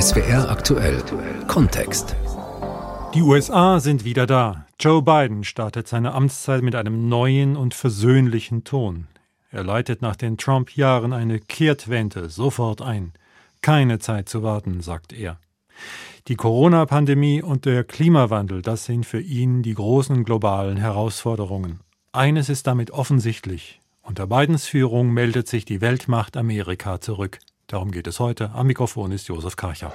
SWR aktuell Kontext. Die USA sind wieder da. Joe Biden startet seine Amtszeit mit einem neuen und versöhnlichen Ton. Er leitet nach den Trump-Jahren eine Kehrtwende sofort ein. Keine Zeit zu warten, sagt er. Die Corona-Pandemie und der Klimawandel, das sind für ihn die großen globalen Herausforderungen. Eines ist damit offensichtlich. Unter Bidens Führung meldet sich die Weltmacht Amerika zurück. Darum geht es heute. Am Mikrofon ist Josef Karcher.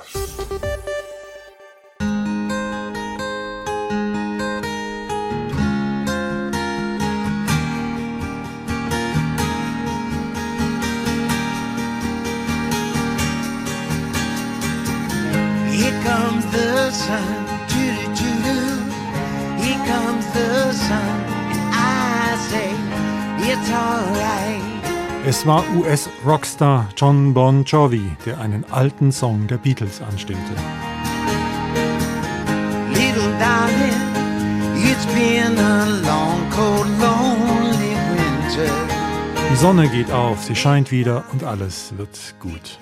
Es war US-Rockstar John Bon Jovi, der einen alten Song der Beatles anstimmte. Little darling, it's been a long, cold, lonely winter. Die Sonne geht auf, sie scheint wieder und alles wird gut.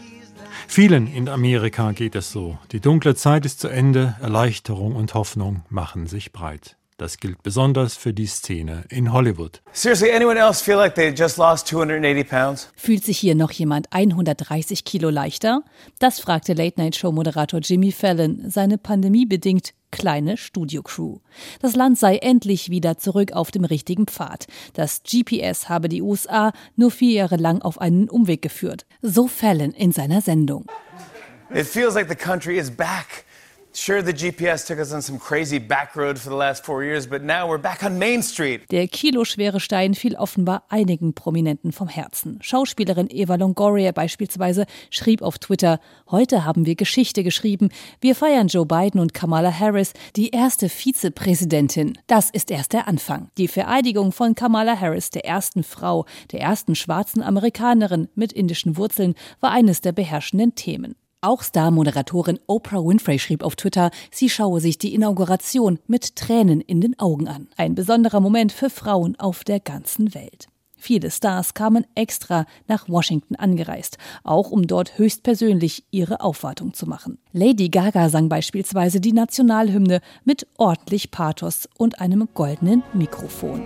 Vielen in Amerika geht es so. Die dunkle Zeit ist zu Ende, Erleichterung und Hoffnung machen sich breit. Das gilt besonders für die Szene in Hollywood. Fühlt sich hier noch jemand 130 Kilo leichter? Das fragte Late-Night-Show-Moderator Jimmy Fallon, seine pandemiebedingt kleine Studiocrew. Das Land sei endlich wieder zurück auf dem richtigen Pfad. Das GPS habe die USA nur vier Jahre lang auf einen Umweg geführt. So Fallon in seiner Sendung. It feels like the country is back. Sure, the GPS took us on some crazy back road for the last four years, but now we're back on Main Street. Der kiloschwere Stein fiel offenbar einigen Prominenten vom Herzen. Schauspielerin Eva Longoria beispielsweise schrieb auf Twitter: Heute haben wir Geschichte geschrieben. Wir feiern Joe Biden und Kamala Harris, die erste Vizepräsidentin. Das ist erst der Anfang. Die Vereidigung von Kamala Harris, der ersten Frau, der ersten schwarzen Amerikanerin mit indischen Wurzeln, war eines der beherrschenden Themen. Auch Star-Moderatorin Oprah Winfrey schrieb auf Twitter, sie schaue sich die Inauguration mit Tränen in den Augen an. Ein besonderer Moment für Frauen auf der ganzen Welt. Viele Stars kamen extra nach Washington angereist, auch um dort höchstpersönlich ihre Aufwartung zu machen. Lady Gaga sang beispielsweise die Nationalhymne mit ordentlich Pathos und einem goldenen Mikrofon.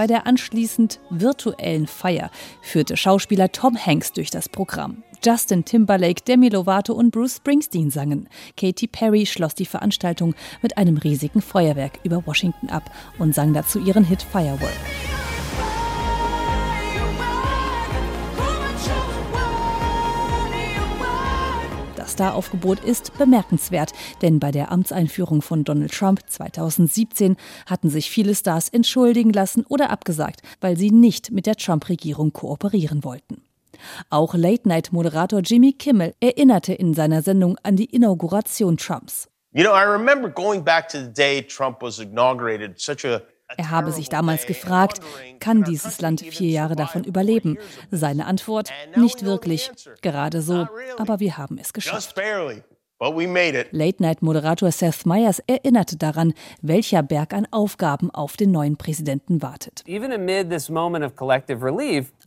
Bei der anschließend virtuellen Feier führte Schauspieler Tom Hanks durch das Programm. Justin Timberlake, Demi Lovato und Bruce Springsteen sangen. Katy Perry schloss die Veranstaltung mit einem riesigen Feuerwerk über Washington ab und sang dazu ihren Hit Firework. Staraufgebot ist bemerkenswert, denn bei der Amtseinführung von Donald Trump 2017 hatten sich viele Stars entschuldigen lassen oder abgesagt, weil sie nicht mit der Trump-Regierung kooperieren wollten. Auch Late-Night-Moderator Jimmy Kimmel erinnerte in seiner Sendung an die Inauguration Trumps. You know, I remember going back to the day Trump was inaugurated, such a er habe sich damals gefragt, kann dieses Land vier Jahre davon überleben? Seine Antwort, nicht wirklich, gerade so, aber wir haben es geschafft. Late-Night-Moderator Seth Meyers erinnerte daran, welcher Berg an Aufgaben auf den neuen Präsidenten wartet.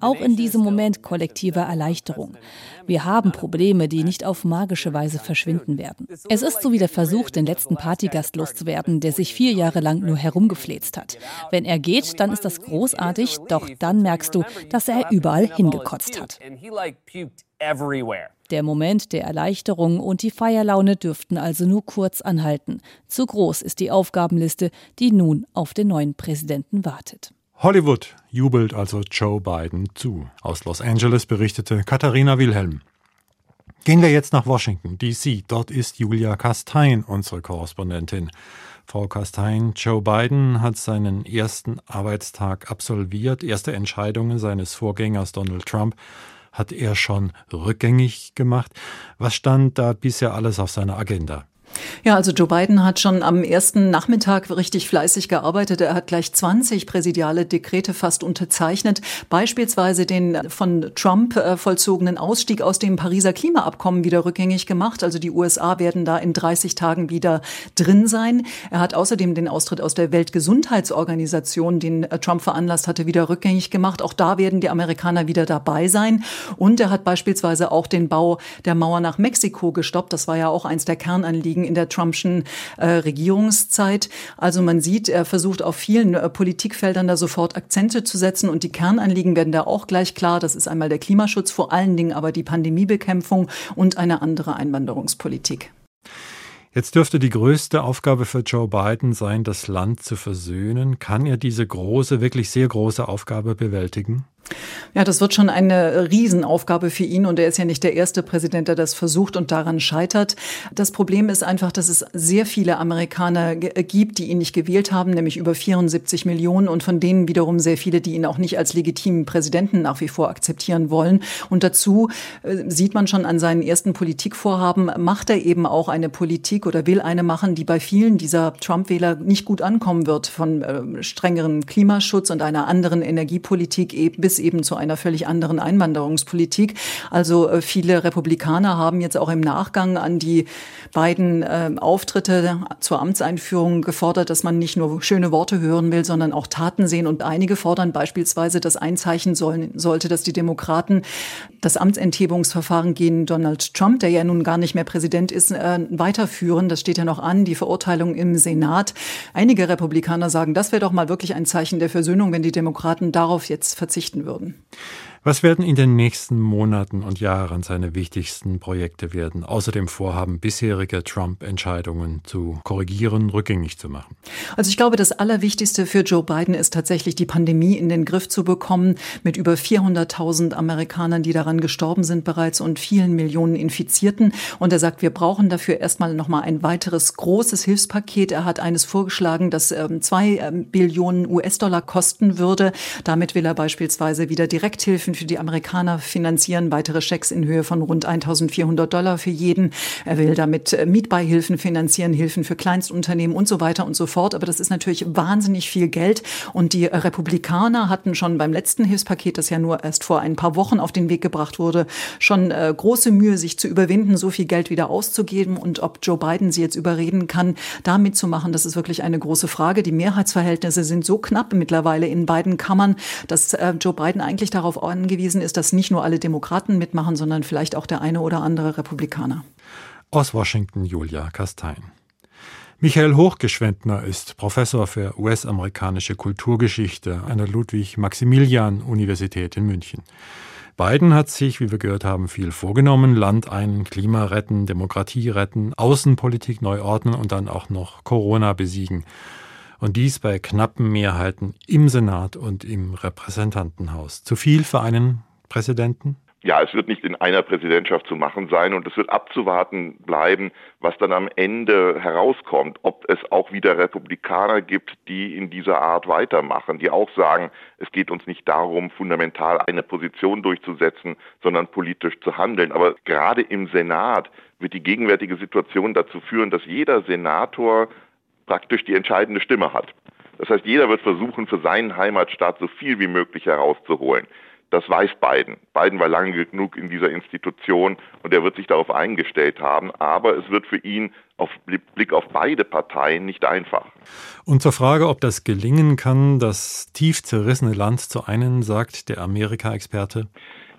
Auch in diesem Moment kollektiver Erleichterung. Wir haben Probleme, die nicht auf magische Weise verschwinden werden. Es ist so wie der Versuch, den letzten Partygast loszuwerden, der sich vier Jahre lang nur herumgefläzt hat. Wenn er geht, dann ist das großartig, doch dann merkst du, dass er überall hingekotzt hat. Der Moment der Erleichterung und die Feierlaune dürften also nur kurz anhalten. Zu groß ist die Aufgabenliste, die nun auf den neuen Präsidenten wartet. Hollywood jubelt also Joe Biden zu. Aus Los Angeles berichtete Katharina Wilhelm. Gehen wir jetzt nach Washington, D.C. Dort ist Julia Kastein, unsere Korrespondentin. Frau Kastein, Joe Biden hat seinen ersten Arbeitstag absolviert. Erste Entscheidungen seines Vorgängers Donald Trump hat er schon rückgängig gemacht. Was stand da bisher alles auf seiner Agenda? Ja, also Joe Biden hat schon am ersten Nachmittag richtig fleißig gearbeitet. Er hat gleich 20 präsidiale Dekrete fast unterzeichnet, beispielsweise den von Trump äh, vollzogenen Ausstieg aus dem Pariser Klimaabkommen wieder rückgängig gemacht. Also die USA werden da in 30 Tagen wieder drin sein. Er hat außerdem den Austritt aus der Weltgesundheitsorganisation, den äh, Trump veranlasst hatte, wieder rückgängig gemacht. Auch da werden die Amerikaner wieder dabei sein. Und er hat beispielsweise auch den Bau der Mauer nach Mexiko gestoppt. Das war ja auch eins der Kernanliegen Anliegen in der Trumpschen äh, Regierungszeit. Also man sieht, er versucht auf vielen äh, Politikfeldern da sofort Akzente zu setzen und die Kernanliegen werden da auch gleich klar. Das ist einmal der Klimaschutz, vor allen Dingen aber die Pandemiebekämpfung und eine andere Einwanderungspolitik. Jetzt dürfte die größte Aufgabe für Joe Biden sein, das Land zu versöhnen. Kann er diese große, wirklich sehr große Aufgabe bewältigen? Ja, das wird schon eine Riesenaufgabe für ihn und er ist ja nicht der erste Präsident, der das versucht und daran scheitert. Das Problem ist einfach, dass es sehr viele Amerikaner gibt, die ihn nicht gewählt haben, nämlich über 74 Millionen und von denen wiederum sehr viele, die ihn auch nicht als legitimen Präsidenten nach wie vor akzeptieren wollen. Und dazu äh, sieht man schon an seinen ersten Politikvorhaben, macht er eben auch eine Politik oder will eine machen, die bei vielen dieser Trump-Wähler nicht gut ankommen wird, von äh, strengeren Klimaschutz und einer anderen Energiepolitik eben bis eben zu einer völlig anderen Einwanderungspolitik. Also äh, viele Republikaner haben jetzt auch im Nachgang an die beiden äh, Auftritte zur Amtseinführung gefordert, dass man nicht nur schöne Worte hören will, sondern auch Taten sehen. Und einige fordern beispielsweise, dass ein Zeichen sollen, sollte, dass die Demokraten das Amtsenthebungsverfahren gegen Donald Trump, der ja nun gar nicht mehr Präsident ist, äh, weiterführen. Das steht ja noch an, die Verurteilung im Senat. Einige Republikaner sagen, das wäre doch mal wirklich ein Zeichen der Versöhnung, wenn die Demokraten darauf jetzt verzichten würden. Was werden in den nächsten Monaten und Jahren seine wichtigsten Projekte werden, außer dem Vorhaben, bisherige Trump-Entscheidungen zu korrigieren, rückgängig zu machen? Also ich glaube, das Allerwichtigste für Joe Biden ist tatsächlich die Pandemie in den Griff zu bekommen, mit über 400.000 Amerikanern, die daran gestorben sind bereits und vielen Millionen Infizierten. Und er sagt, wir brauchen dafür erstmal noch mal ein weiteres großes Hilfspaket. Er hat eines vorgeschlagen, das ähm, zwei ähm, Billionen US-Dollar kosten würde. Damit will er beispielsweise wieder Direkthilfen Hilfen für die Amerikaner finanzieren, weitere Schecks in Höhe von rund 1400 Dollar für jeden. Er will damit äh, Mietbeihilfen finanzieren, Hilfen für Kleinstunternehmen und so weiter und so fort. Aber das ist natürlich wahnsinnig viel Geld. Und die Republikaner hatten schon beim letzten Hilfspaket, das ja nur erst vor ein paar Wochen auf den Weg gebracht wurde, schon äh, große Mühe, sich zu überwinden, so viel Geld wieder auszugeben. Und ob Joe Biden sie jetzt überreden kann, da mitzumachen, das ist wirklich eine große Frage. Die Mehrheitsverhältnisse sind so knapp mittlerweile in beiden Kammern, dass äh, Joe Biden eigentlich darauf angewiesen ist, dass nicht nur alle Demokraten mitmachen, sondern vielleicht auch der eine oder andere Republikaner. Aus Washington Julia Kastein. Michael Hochgeschwendner ist Professor für US-amerikanische Kulturgeschichte an der Ludwig-Maximilian-Universität in München. Biden hat sich, wie wir gehört haben, viel vorgenommen. Land ein, Klima retten, Demokratie retten, Außenpolitik neu ordnen und dann auch noch Corona besiegen und dies bei knappen Mehrheiten im Senat und im Repräsentantenhaus. Zu viel für einen Präsidenten? Ja, es wird nicht in einer Präsidentschaft zu machen sein und es wird abzuwarten bleiben, was dann am Ende herauskommt, ob es auch wieder Republikaner gibt, die in dieser Art weitermachen, die auch sagen, es geht uns nicht darum, fundamental eine Position durchzusetzen, sondern politisch zu handeln. Aber gerade im Senat wird die gegenwärtige Situation dazu führen, dass jeder Senator praktisch die entscheidende Stimme hat. Das heißt, jeder wird versuchen, für seinen Heimatstaat so viel wie möglich herauszuholen. Das weiß Biden. Biden war lange genug in dieser Institution und er wird sich darauf eingestellt haben. Aber es wird für ihn auf Blick auf beide Parteien nicht einfach. Und zur Frage, ob das gelingen kann, das tief zerrissene Land zu einen, sagt der Amerika-Experte.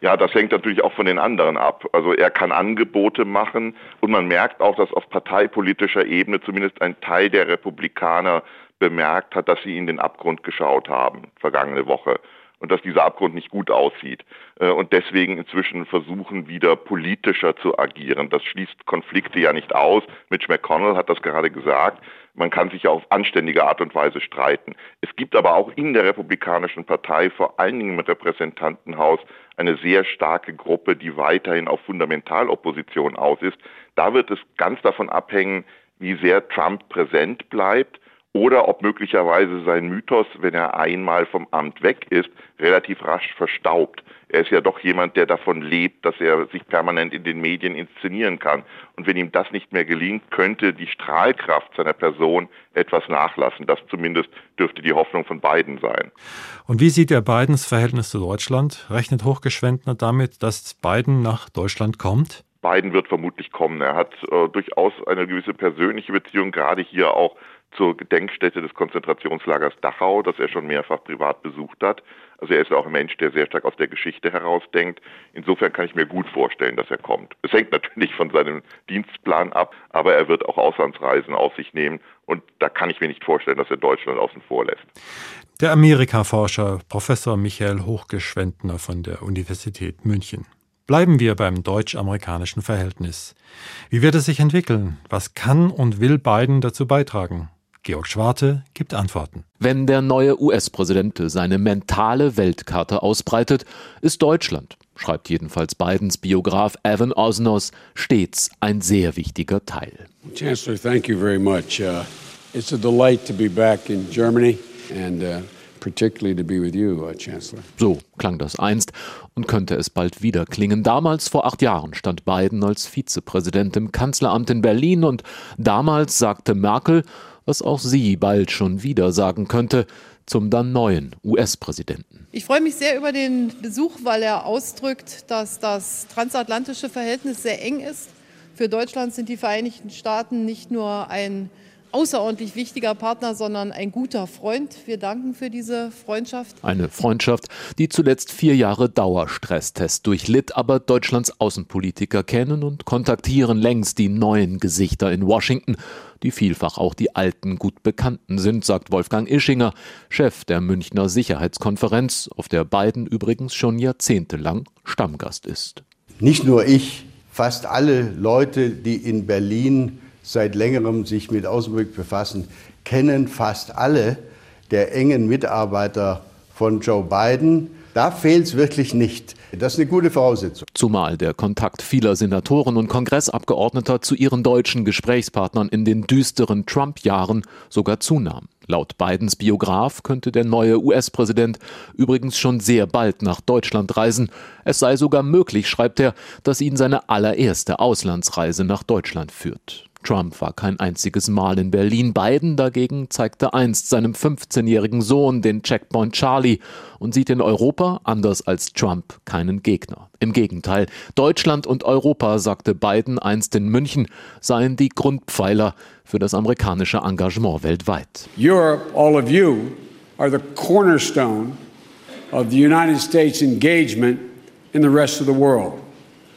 Ja, das hängt natürlich auch von den anderen ab. Also er kann Angebote machen und man merkt auch, dass auf parteipolitischer Ebene zumindest ein Teil der Republikaner bemerkt hat, dass sie in den Abgrund geschaut haben vergangene Woche und dass dieser Abgrund nicht gut aussieht äh, und deswegen inzwischen versuchen, wieder politischer zu agieren. Das schließt Konflikte ja nicht aus. Mitch McConnell hat das gerade gesagt. Man kann sich ja auf anständige Art und Weise streiten. Es gibt aber auch in der Republikanischen Partei, vor allen Dingen im Repräsentantenhaus, eine sehr starke Gruppe, die weiterhin auf Fundamentalopposition aus ist. Da wird es ganz davon abhängen, wie sehr Trump präsent bleibt oder ob möglicherweise sein Mythos, wenn er einmal vom Amt weg ist, relativ rasch verstaubt. Er ist ja doch jemand, der davon lebt, dass er sich permanent in den Medien inszenieren kann. Und wenn ihm das nicht mehr gelingt, könnte die Strahlkraft seiner Person etwas nachlassen. Das zumindest dürfte die Hoffnung von Biden sein. Und wie sieht er Bidens Verhältnis zu Deutschland? Rechnet Hochgeschwendner damit, dass Biden nach Deutschland kommt? Biden wird vermutlich kommen. Er hat äh, durchaus eine gewisse persönliche Beziehung, gerade hier auch zur Gedenkstätte des Konzentrationslagers Dachau, das er schon mehrfach privat besucht hat. Also er ist auch ein Mensch, der sehr stark aus der Geschichte herausdenkt. Insofern kann ich mir gut vorstellen, dass er kommt. Es hängt natürlich von seinem Dienstplan ab, aber er wird auch Auslandsreisen auf sich nehmen und da kann ich mir nicht vorstellen, dass er Deutschland außen vor lässt. Der Amerika-Forscher Professor Michael Hochgeschwendner von der Universität München. Bleiben wir beim deutsch-amerikanischen Verhältnis. Wie wird es sich entwickeln? Was kann und will Biden dazu beitragen? Georg Schwarte gibt Antworten. Wenn der neue US-Präsident seine mentale Weltkarte ausbreitet, ist Deutschland, schreibt jedenfalls Bidens Biograf Evan Osnos, stets ein sehr wichtiger Teil. Chancellor, thank you very much. Uh, it's a delight to be back in Germany and uh, particularly to be with you, uh, Chancellor. So klang das einst und könnte es bald wieder klingen. Damals, vor acht Jahren, stand Biden als Vizepräsident im Kanzleramt in Berlin und damals sagte Merkel, was auch sie bald schon wieder sagen könnte, zum dann neuen US-Präsidenten. Ich freue mich sehr über den Besuch, weil er ausdrückt, dass das transatlantische Verhältnis sehr eng ist. Für Deutschland sind die Vereinigten Staaten nicht nur ein außerordentlich wichtiger Partner, sondern ein guter Freund. Wir danken für diese Freundschaft. Eine Freundschaft, die zuletzt vier Jahre Dauerstresstest durchlitt, aber Deutschlands Außenpolitiker kennen und kontaktieren längst die neuen Gesichter in Washington, die vielfach auch die alten gut bekannten sind, sagt Wolfgang Ischinger, Chef der Münchner Sicherheitskonferenz, auf der Biden übrigens schon jahrzehntelang Stammgast ist. Nicht nur ich, fast alle Leute, die in Berlin seit längerem sich mit Außenpolitik befassen, kennen fast alle der engen Mitarbeiter von Joe Biden. Da fehlt es wirklich nicht. Das ist eine gute Voraussetzung. Zumal der Kontakt vieler Senatoren und Kongressabgeordneter zu ihren deutschen Gesprächspartnern in den düsteren Trump-Jahren sogar zunahm. Laut Bidens Biograf könnte der neue US-Präsident übrigens schon sehr bald nach Deutschland reisen. Es sei sogar möglich, schreibt er, dass ihn seine allererste Auslandsreise nach Deutschland führt. Trump war kein einziges Mal in Berlin. Biden dagegen zeigte einst seinem 15-jährigen Sohn den Checkpoint Charlie und sieht in Europa, anders als Trump, keinen Gegner. Im Gegenteil, Deutschland und Europa, sagte Biden einst in München, seien die Grundpfeiler für das amerikanische Engagement weltweit. Europe, all of you, are the cornerstone of the United States engagement in the rest of the world.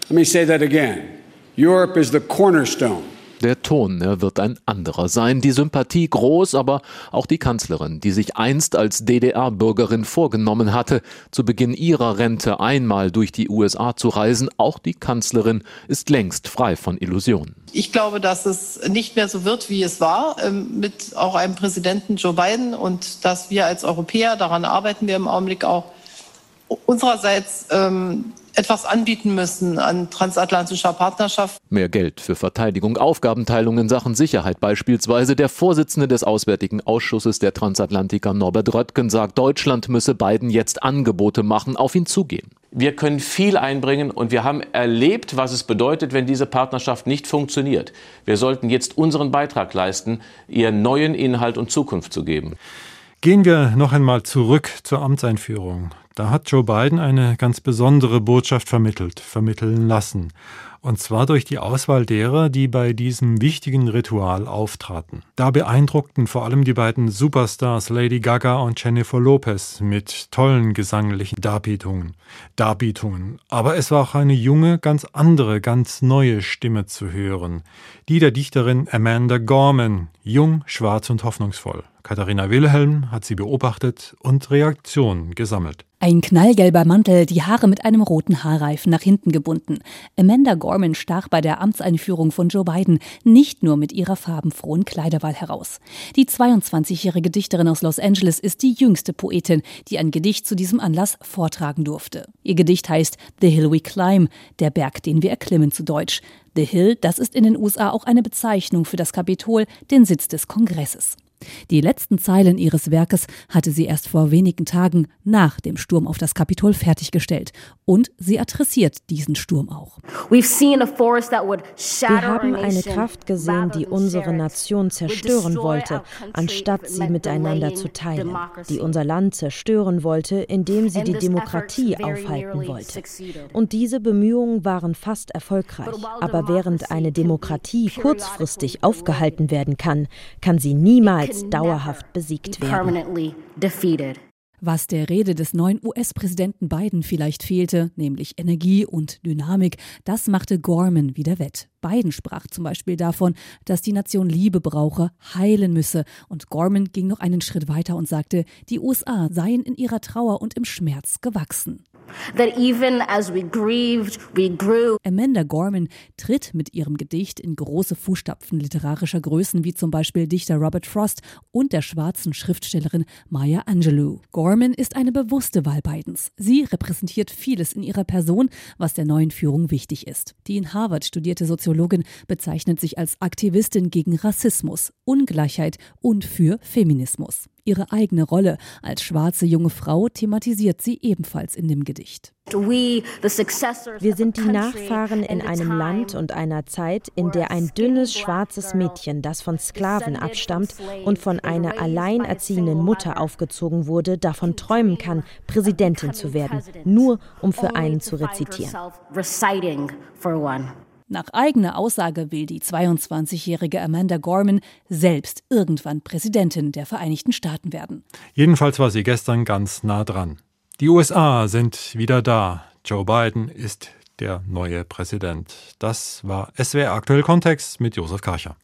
Let me say that again. Europe is the cornerstone der Ton, er wird ein anderer sein. Die Sympathie groß, aber auch die Kanzlerin, die sich einst als DDR-Bürgerin vorgenommen hatte, zu Beginn ihrer Rente einmal durch die USA zu reisen, auch die Kanzlerin ist längst frei von Illusionen. Ich glaube, dass es nicht mehr so wird, wie es war, ähm, mit auch einem Präsidenten Joe Biden und dass wir als Europäer, daran arbeiten wir im Augenblick auch, unsererseits ähm, etwas anbieten müssen an transatlantischer Partnerschaft. Mehr Geld für Verteidigung, Aufgabenteilung in Sachen Sicherheit beispielsweise. Der Vorsitzende des Auswärtigen Ausschusses der Transatlantiker Norbert Röttgen sagt, Deutschland müsse beiden jetzt Angebote machen, auf ihn zugehen. Wir können viel einbringen und wir haben erlebt, was es bedeutet, wenn diese Partnerschaft nicht funktioniert. Wir sollten jetzt unseren Beitrag leisten, ihr neuen Inhalt und Zukunft zu geben. Gehen wir noch einmal zurück zur Amtseinführung. Da hat Joe Biden eine ganz besondere Botschaft vermittelt, vermitteln lassen. Und zwar durch die Auswahl derer, die bei diesem wichtigen Ritual auftraten. Da beeindruckten vor allem die beiden Superstars Lady Gaga und Jennifer Lopez mit tollen gesanglichen Darbietungen. Darbietungen. Aber es war auch eine junge, ganz andere, ganz neue Stimme zu hören. Die der Dichterin Amanda Gorman, jung, schwarz und hoffnungsvoll. Katharina Wilhelm hat sie beobachtet und Reaktionen gesammelt. Ein knallgelber Mantel, die Haare mit einem roten Haarreifen nach hinten gebunden. Amanda Gorman stach bei der Amtseinführung von Joe Biden nicht nur mit ihrer farbenfrohen Kleiderwahl heraus. Die 22-jährige Dichterin aus Los Angeles ist die jüngste Poetin, die ein Gedicht zu diesem Anlass vortragen durfte. Ihr Gedicht heißt The Hill We Climb, der Berg, den wir erklimmen zu Deutsch. The Hill, das ist in den USA auch eine Bezeichnung für das Kapitol, den Sitz des Kongresses. Die letzten Zeilen ihres Werkes hatte sie erst vor wenigen Tagen nach dem Sturm auf das Kapitol fertiggestellt. Und sie adressiert diesen Sturm auch. Wir haben eine Kraft gesehen, die unsere Nation zerstören wollte, anstatt sie miteinander zu teilen, die unser Land zerstören wollte, indem sie die Demokratie aufhalten wollte. Und diese Bemühungen waren fast erfolgreich. Aber während eine Demokratie kurzfristig aufgehalten werden kann, kann sie niemals niemals dauerhaft besiegt werden. Was der Rede des neuen US-Präsidenten Biden vielleicht fehlte, nämlich Energie und Dynamik, das machte Gorman wieder wett. Biden sprach zum Beispiel davon, dass die Nation Liebe brauche, heilen müsse. Und Gorman ging noch einen Schritt weiter und sagte, die USA seien in ihrer Trauer und im Schmerz gewachsen. Grieved, Amanda Gorman tritt mit ihrem Gedicht in große Fußstapfen literarischer Größen wie zum Beispiel Dichter Robert Frost und der schwarzen Schriftstellerin Maya Angelou. Gorman ist eine bewusste Wahl Bidens. Sie repräsentiert vieles in ihrer Person, was der neuen Führung wichtig ist. Die in Harvard studierte Soziologin bezeichnet sich als Aktivistin gegen Rassismus, Ungleichheit und für Feminismus. Ihre eigene Rolle als schwarze junge Frau thematisiert sie ebenfalls in dem Gedicht. Wir sind die Nachfahren in einem Land und einer Zeit, in der ein dünnes schwarzes Mädchen, das von Sklaven abstammt und von einer alleinerziehenden Mutter aufgezogen wurde, davon träumen kann, Präsidentin zu werden, nur um für einen zu rezitieren. Nach eigener Aussage will die 22-jährige Amanda Gorman selbst irgendwann Präsidentin der Vereinigten Staaten werden. Jedenfalls war sie gestern ganz nah dran. Die USA sind wieder da. Joe Biden ist der neue Präsident. Das war SWR Aktuell Kontext mit Josef Karcher.